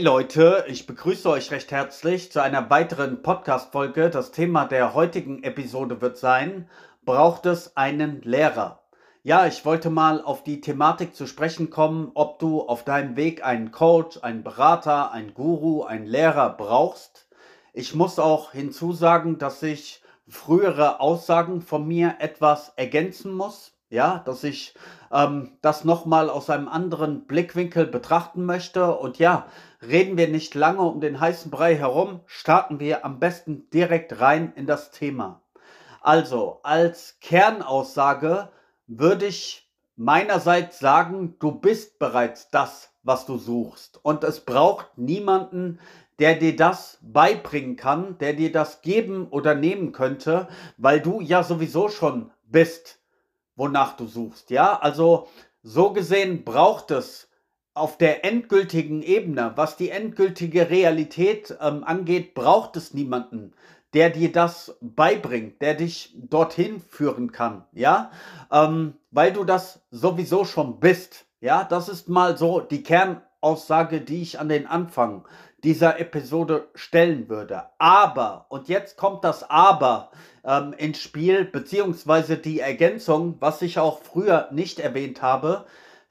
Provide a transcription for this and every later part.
Hey Leute, ich begrüße euch recht herzlich zu einer weiteren Podcast-Folge. Das Thema der heutigen Episode wird sein, braucht es einen Lehrer? Ja, ich wollte mal auf die Thematik zu sprechen kommen, ob du auf deinem Weg einen Coach, einen Berater, einen Guru, einen Lehrer brauchst. Ich muss auch hinzusagen, dass ich frühere Aussagen von mir etwas ergänzen muss. Ja, dass ich ähm, das nochmal aus einem anderen Blickwinkel betrachten möchte. Und ja, reden wir nicht lange um den heißen Brei herum, starten wir am besten direkt rein in das Thema. Also, als Kernaussage würde ich meinerseits sagen, du bist bereits das, was du suchst. Und es braucht niemanden, der dir das beibringen kann, der dir das geben oder nehmen könnte, weil du ja sowieso schon bist wonach du suchst. Ja, also so gesehen braucht es auf der endgültigen Ebene, was die endgültige Realität ähm, angeht, braucht es niemanden, der dir das beibringt, der dich dorthin führen kann, ja, ähm, weil du das sowieso schon bist, ja, das ist mal so die Kernaussage, die ich an den Anfang dieser Episode stellen würde. Aber, und jetzt kommt das Aber ähm, ins Spiel, beziehungsweise die Ergänzung, was ich auch früher nicht erwähnt habe.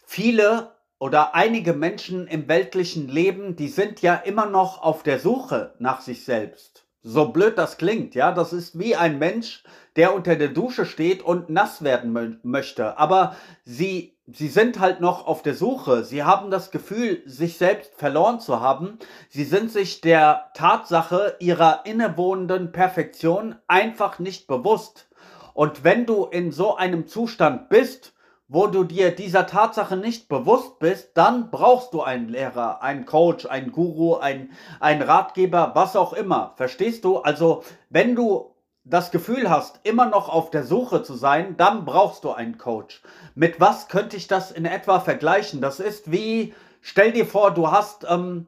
Viele oder einige Menschen im weltlichen Leben, die sind ja immer noch auf der Suche nach sich selbst. So blöd das klingt, ja, das ist wie ein Mensch, der unter der Dusche steht und nass werden mö möchte. Aber sie sie sind halt noch auf der Suche. Sie haben das Gefühl, sich selbst verloren zu haben. Sie sind sich der Tatsache ihrer innewohnenden Perfektion einfach nicht bewusst. Und wenn du in so einem Zustand bist, wo du dir dieser Tatsache nicht bewusst bist, dann brauchst du einen Lehrer, einen Coach, einen Guru, einen, einen Ratgeber, was auch immer. Verstehst du? Also, wenn du das Gefühl hast, immer noch auf der Suche zu sein, dann brauchst du einen Coach. Mit was könnte ich das in etwa vergleichen? Das ist wie, stell dir vor, du hast ähm,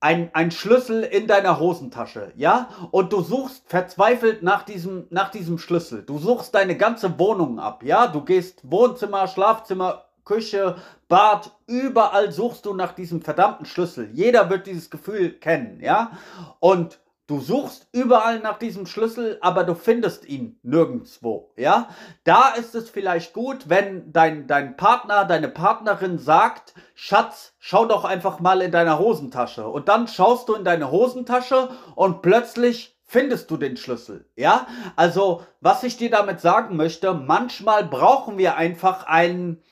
ein, Schlüssel in deiner Hosentasche, ja? Und du suchst verzweifelt nach diesem, nach diesem Schlüssel. Du suchst deine ganze Wohnung ab, ja? Du gehst Wohnzimmer, Schlafzimmer, Küche, Bad, überall suchst du nach diesem verdammten Schlüssel. Jeder wird dieses Gefühl kennen, ja? Und Du suchst überall nach diesem Schlüssel, aber du findest ihn nirgendwo, ja? Da ist es vielleicht gut, wenn dein, dein Partner, deine Partnerin sagt, Schatz, schau doch einfach mal in deiner Hosentasche. Und dann schaust du in deine Hosentasche und plötzlich findest du den Schlüssel, ja? Also, was ich dir damit sagen möchte, manchmal brauchen wir einfach einen,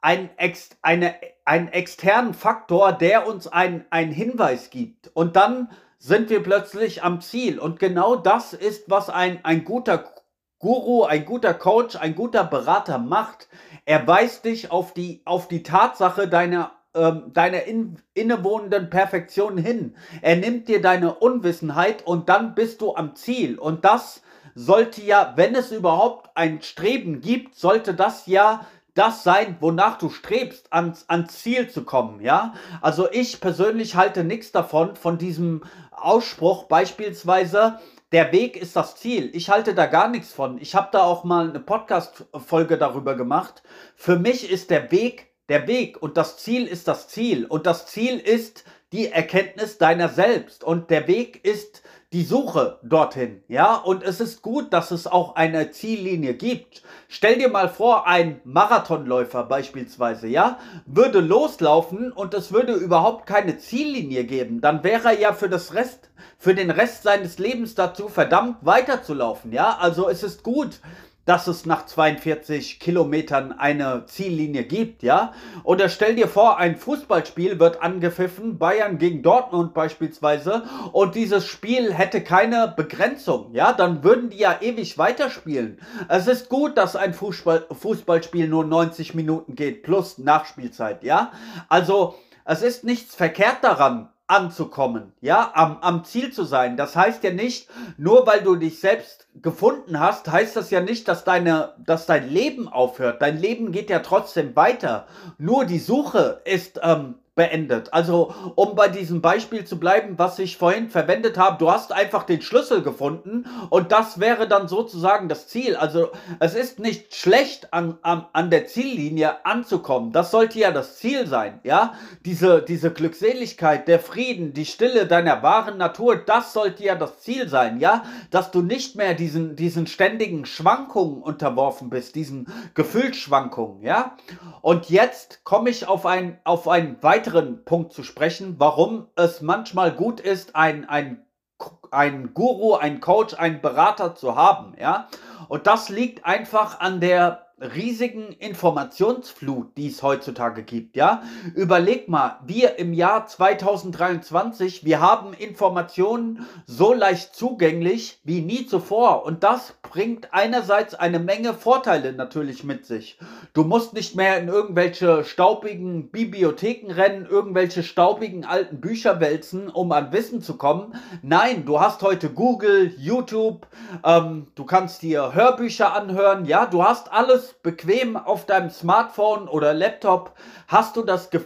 einen, ex, eine, einen externen Faktor, der uns einen, einen Hinweis gibt. Und dann sind wir plötzlich am Ziel. Und genau das ist, was ein, ein guter Guru, ein guter Coach, ein guter Berater macht. Er weist dich auf die, auf die Tatsache deiner, ähm, deiner in, innewohnenden Perfektion hin. Er nimmt dir deine Unwissenheit und dann bist du am Ziel. Und das sollte ja, wenn es überhaupt ein Streben gibt, sollte das ja das sein, wonach du strebst, ans, ans Ziel zu kommen, ja? Also ich persönlich halte nichts davon, von diesem Ausspruch beispielsweise, der Weg ist das Ziel. Ich halte da gar nichts von. Ich habe da auch mal eine Podcast-Folge darüber gemacht. Für mich ist der Weg der Weg und das Ziel ist das Ziel. Und das Ziel ist die Erkenntnis deiner selbst. Und der Weg ist die Suche dorthin, ja, und es ist gut, dass es auch eine Ziellinie gibt. Stell dir mal vor, ein Marathonläufer beispielsweise, ja, würde loslaufen und es würde überhaupt keine Ziellinie geben, dann wäre er ja für das Rest, für den Rest seines Lebens dazu verdammt weiterzulaufen, ja, also es ist gut, dass es nach 42 Kilometern eine Ziellinie gibt, ja? Oder stell dir vor, ein Fußballspiel wird angepfiffen, Bayern gegen Dortmund beispielsweise, und dieses Spiel hätte keine Begrenzung, ja? Dann würden die ja ewig weiterspielen. Es ist gut, dass ein Fußball, Fußballspiel nur 90 Minuten geht, plus Nachspielzeit, ja? Also, es ist nichts verkehrt daran, anzukommen, ja, am, am Ziel zu sein. Das heißt ja nicht, nur weil du dich selbst gefunden hast, heißt das ja nicht, dass deine, dass dein Leben aufhört. Dein Leben geht ja trotzdem weiter. Nur die Suche ist ähm, beendet. Also, um bei diesem Beispiel zu bleiben, was ich vorhin verwendet habe, du hast einfach den Schlüssel gefunden und das wäre dann sozusagen das Ziel. Also, es ist nicht schlecht, an, an, an der Ziellinie anzukommen. Das sollte ja das Ziel sein, ja? Diese, diese Glückseligkeit, der Frieden, die Stille deiner wahren Natur, das sollte ja das Ziel sein, ja? Dass du nicht mehr diesen, diesen ständigen Schwankungen unterworfen bist, diesen Gefühlsschwankungen, ja? Und jetzt komme ich auf ein, auf ein weiteres weiteren Punkt zu sprechen, warum es manchmal gut ist, ein, ein, ein Guru, ein Coach, ein Berater zu haben. Ja? Und das liegt einfach an der riesigen Informationsflut, die es heutzutage gibt, ja? Überleg mal, wir im Jahr 2023, wir haben Informationen so leicht zugänglich wie nie zuvor und das bringt einerseits eine Menge Vorteile natürlich mit sich. Du musst nicht mehr in irgendwelche staubigen Bibliotheken rennen, irgendwelche staubigen alten Bücher wälzen, um an Wissen zu kommen. Nein, du hast heute Google, YouTube, ähm, du kannst dir Hörbücher anhören, ja, du hast alles bequem auf deinem Smartphone oder Laptop, hast du das, äh,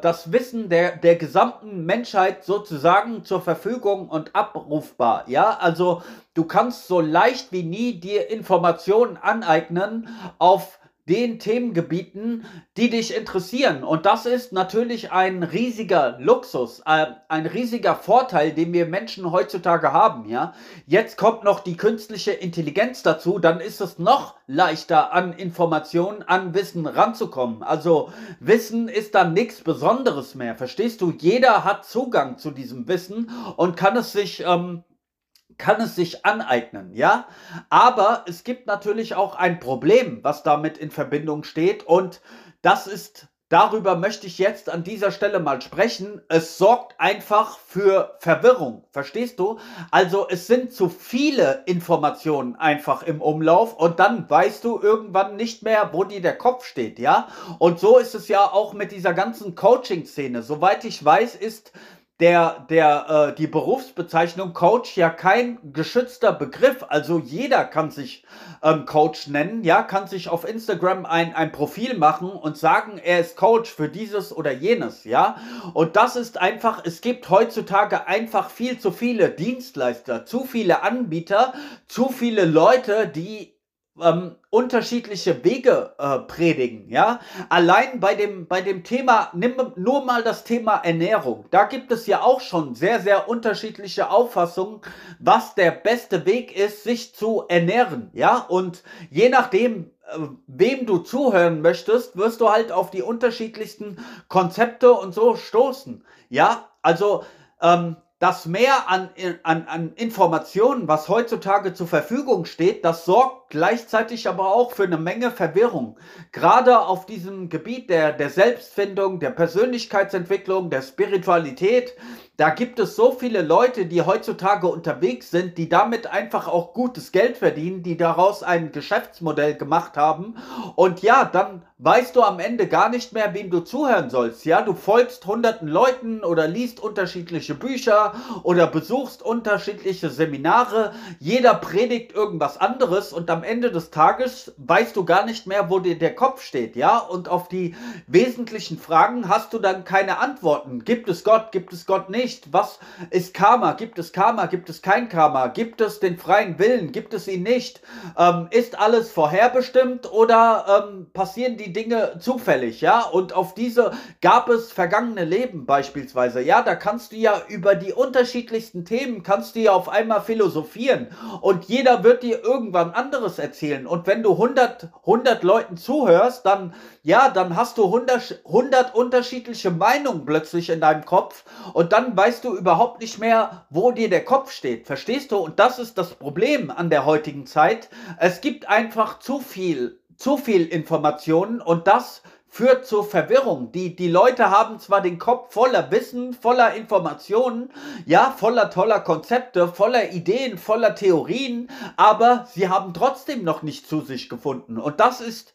das Wissen der, der gesamten Menschheit sozusagen zur Verfügung und abrufbar. Ja, also du kannst so leicht wie nie dir Informationen aneignen auf den Themengebieten, die dich interessieren. Und das ist natürlich ein riesiger Luxus, äh, ein riesiger Vorteil, den wir Menschen heutzutage haben. Ja, jetzt kommt noch die künstliche Intelligenz dazu, dann ist es noch leichter an Informationen, an Wissen ranzukommen. Also Wissen ist dann nichts Besonderes mehr. Verstehst du? Jeder hat Zugang zu diesem Wissen und kann es sich ähm, kann es sich aneignen, ja. Aber es gibt natürlich auch ein Problem, was damit in Verbindung steht und das ist, darüber möchte ich jetzt an dieser Stelle mal sprechen. Es sorgt einfach für Verwirrung, verstehst du? Also es sind zu viele Informationen einfach im Umlauf und dann weißt du irgendwann nicht mehr, wo dir der Kopf steht, ja. Und so ist es ja auch mit dieser ganzen Coaching-Szene. Soweit ich weiß, ist der, der, äh, die Berufsbezeichnung Coach ja kein geschützter Begriff. Also jeder kann sich ähm, Coach nennen, ja, kann sich auf Instagram ein, ein Profil machen und sagen, er ist Coach für dieses oder jenes, ja. Und das ist einfach, es gibt heutzutage einfach viel zu viele Dienstleister, zu viele Anbieter, zu viele Leute, die ähm, unterschiedliche Wege äh, predigen, ja. Allein bei dem, bei dem Thema, nimm nur mal das Thema Ernährung. Da gibt es ja auch schon sehr, sehr unterschiedliche Auffassungen, was der beste Weg ist, sich zu ernähren, ja. Und je nachdem, äh, wem du zuhören möchtest, wirst du halt auf die unterschiedlichsten Konzepte und so stoßen, ja. Also, ähm, das Mehr an, an, an Informationen, was heutzutage zur Verfügung steht, das sorgt gleichzeitig aber auch für eine Menge Verwirrung. Gerade auf diesem Gebiet der, der Selbstfindung, der Persönlichkeitsentwicklung, der Spiritualität, da gibt es so viele Leute, die heutzutage unterwegs sind, die damit einfach auch gutes Geld verdienen, die daraus ein Geschäftsmodell gemacht haben. Und ja, dann weißt du am Ende gar nicht mehr, wem du zuhören sollst. Ja, du folgst hunderten Leuten oder liest unterschiedliche Bücher oder besuchst unterschiedliche Seminare. Jeder predigt irgendwas anderes und am Ende des Tages weißt du gar nicht mehr, wo dir der Kopf steht. Ja, und auf die wesentlichen Fragen hast du dann keine Antworten. Gibt es Gott? Gibt es Gott nicht? Was ist Karma? Gibt es Karma? Gibt es kein Karma? Gibt es den freien Willen? Gibt es ihn nicht? Ähm, ist alles vorherbestimmt oder ähm, passieren die Dinge zufällig? Ja, und auf diese gab es vergangene Leben beispielsweise. Ja, da kannst du ja über die unterschiedlichsten Themen kannst du ja auf einmal philosophieren und jeder wird dir irgendwann anderes erzählen. Und wenn du 100, 100 Leuten zuhörst, dann ja, dann hast du 100, 100 unterschiedliche Meinungen plötzlich in deinem Kopf und dann weißt du überhaupt nicht mehr, wo dir der Kopf steht. Verstehst du? Und das ist das Problem an der heutigen Zeit. Es gibt einfach zu viel, zu viel Informationen und das führt zur Verwirrung. Die, die Leute haben zwar den Kopf voller Wissen, voller Informationen, ja, voller toller Konzepte, voller Ideen, voller Theorien, aber sie haben trotzdem noch nicht zu sich gefunden. Und das ist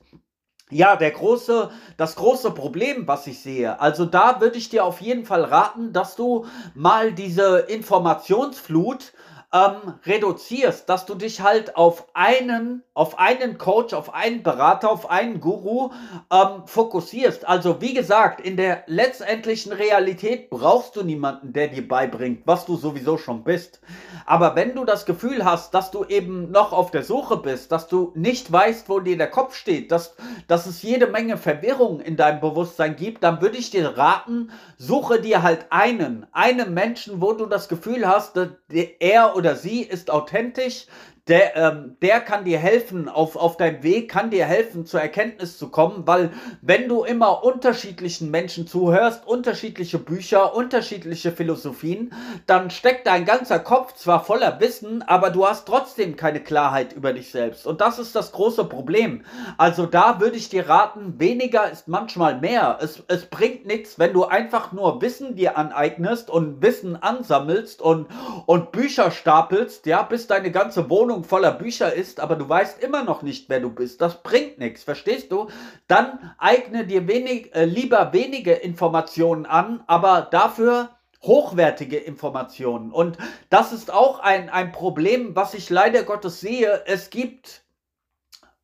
ja, der große, das große Problem, was ich sehe. Also da würde ich dir auf jeden Fall raten, dass du mal diese Informationsflut ähm, reduzierst, dass du dich halt auf einen, auf einen Coach, auf einen Berater, auf einen Guru ähm, fokussierst. Also wie gesagt, in der letztendlichen Realität brauchst du niemanden, der dir beibringt, was du sowieso schon bist. Aber wenn du das Gefühl hast, dass du eben noch auf der Suche bist, dass du nicht weißt, wo dir der Kopf steht, dass, dass es jede Menge Verwirrung in deinem Bewusstsein gibt, dann würde ich dir raten, suche dir halt einen, einen Menschen, wo du das Gefühl hast, er oder sie ist authentisch, der, ähm, der kann dir helfen, auf, auf deinem Weg kann dir helfen, zur Erkenntnis zu kommen, weil wenn du immer unterschiedlichen Menschen zuhörst, unterschiedliche Bücher, unterschiedliche Philosophien, dann steckt dein ganzer Kopf zwar voller Wissen, aber du hast trotzdem keine Klarheit über dich selbst. Und das ist das große Problem. Also da würde ich dir raten, weniger ist manchmal mehr. Es, es bringt nichts, wenn du einfach nur Wissen dir aneignest und Wissen ansammelst und, und Bücher stapelst, ja, bis deine ganze Wohnung Wohnung voller Bücher ist, aber du weißt immer noch nicht, wer du bist, das bringt nichts, verstehst du? Dann eigne dir wenig, äh, lieber wenige Informationen an, aber dafür hochwertige Informationen. Und das ist auch ein, ein Problem, was ich leider Gottes sehe. Es gibt,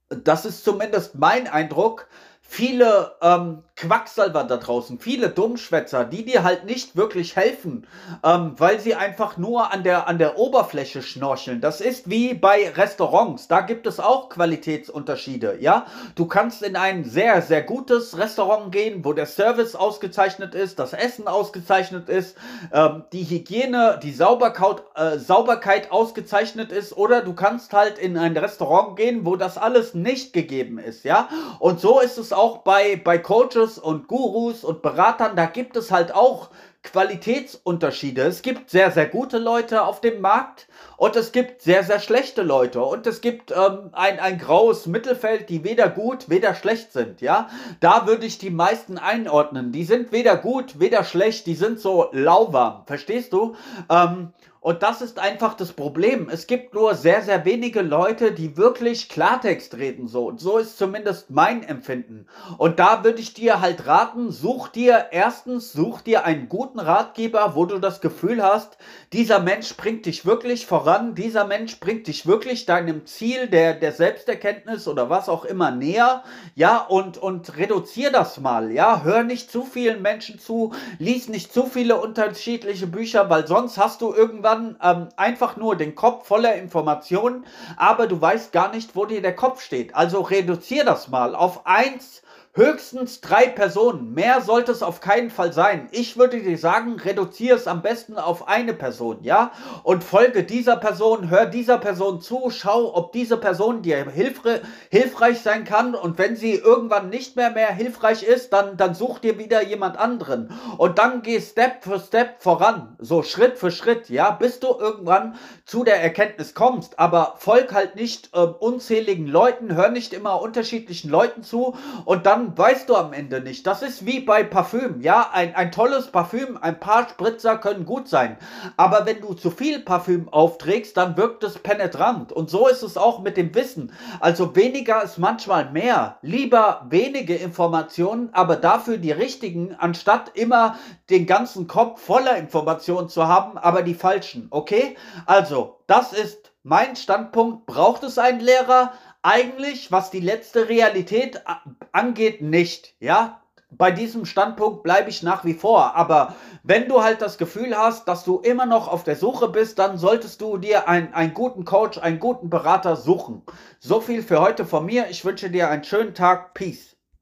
das ist zumindest mein Eindruck, viele ähm, Quacksalber da draußen, viele Dummschwätzer, die dir halt nicht wirklich helfen, ähm, weil sie einfach nur an der, an der Oberfläche schnorcheln. Das ist wie bei Restaurants, da gibt es auch Qualitätsunterschiede, ja. Du kannst in ein sehr, sehr gutes Restaurant gehen, wo der Service ausgezeichnet ist, das Essen ausgezeichnet ist, ähm, die Hygiene, die Sauberkeit, äh, Sauberkeit ausgezeichnet ist, oder du kannst halt in ein Restaurant gehen, wo das alles nicht gegeben ist, ja. Und so ist es auch bei, bei Coaches, Coaches und Gurus und Beratern, da gibt es halt auch Qualitätsunterschiede. Es gibt sehr, sehr gute Leute auf dem Markt und es gibt sehr, sehr schlechte Leute und es gibt ähm, ein, ein graues Mittelfeld, die weder gut, weder schlecht sind, ja. Da würde ich die meisten einordnen. Die sind weder gut, weder schlecht, die sind so lauwarm, verstehst du? Ähm, und das ist einfach das Problem. Es gibt nur sehr, sehr wenige Leute, die wirklich Klartext reden so. Und so ist zumindest mein Empfinden. Und da würde ich dir halt raten, such dir erstens, such dir einen guten Ratgeber, wo du das Gefühl hast, dieser Mensch bringt dich wirklich voran, dieser Mensch bringt dich wirklich deinem Ziel der, der Selbsterkenntnis oder was auch immer näher. Ja, und, und reduzier das mal. Ja, hör nicht zu vielen Menschen zu, lies nicht zu viele unterschiedliche Bücher, weil sonst hast du irgendwann ähm, einfach nur den Kopf voller Informationen, aber du weißt gar nicht, wo dir der Kopf steht. Also reduziere das mal auf eins Höchstens drei Personen. Mehr sollte es auf keinen Fall sein. Ich würde dir sagen, reduziere es am besten auf eine Person, ja? Und folge dieser Person, hör dieser Person zu, schau, ob diese Person dir hilfre hilfreich sein kann. Und wenn sie irgendwann nicht mehr mehr hilfreich ist, dann, dann such dir wieder jemand anderen. Und dann geh Step für Step voran. So Schritt für Schritt, ja? Bis du irgendwann zu der Erkenntnis kommst. Aber folg halt nicht äh, unzähligen Leuten, hör nicht immer unterschiedlichen Leuten zu und dann weißt du am Ende nicht. Das ist wie bei Parfüm. Ja, ein, ein tolles Parfüm, ein paar Spritzer können gut sein. Aber wenn du zu viel Parfüm aufträgst, dann wirkt es penetrant. Und so ist es auch mit dem Wissen. Also weniger ist manchmal mehr. Lieber wenige Informationen, aber dafür die richtigen, anstatt immer den ganzen Kopf voller Informationen zu haben, aber die falschen. Okay? Also, das ist mein Standpunkt. Braucht es einen Lehrer? Eigentlich, was die letzte Realität angeht, nicht. Ja, bei diesem Standpunkt bleibe ich nach wie vor. Aber wenn du halt das Gefühl hast, dass du immer noch auf der Suche bist, dann solltest du dir ein, einen guten Coach, einen guten Berater suchen. So viel für heute von mir. Ich wünsche dir einen schönen Tag. Peace.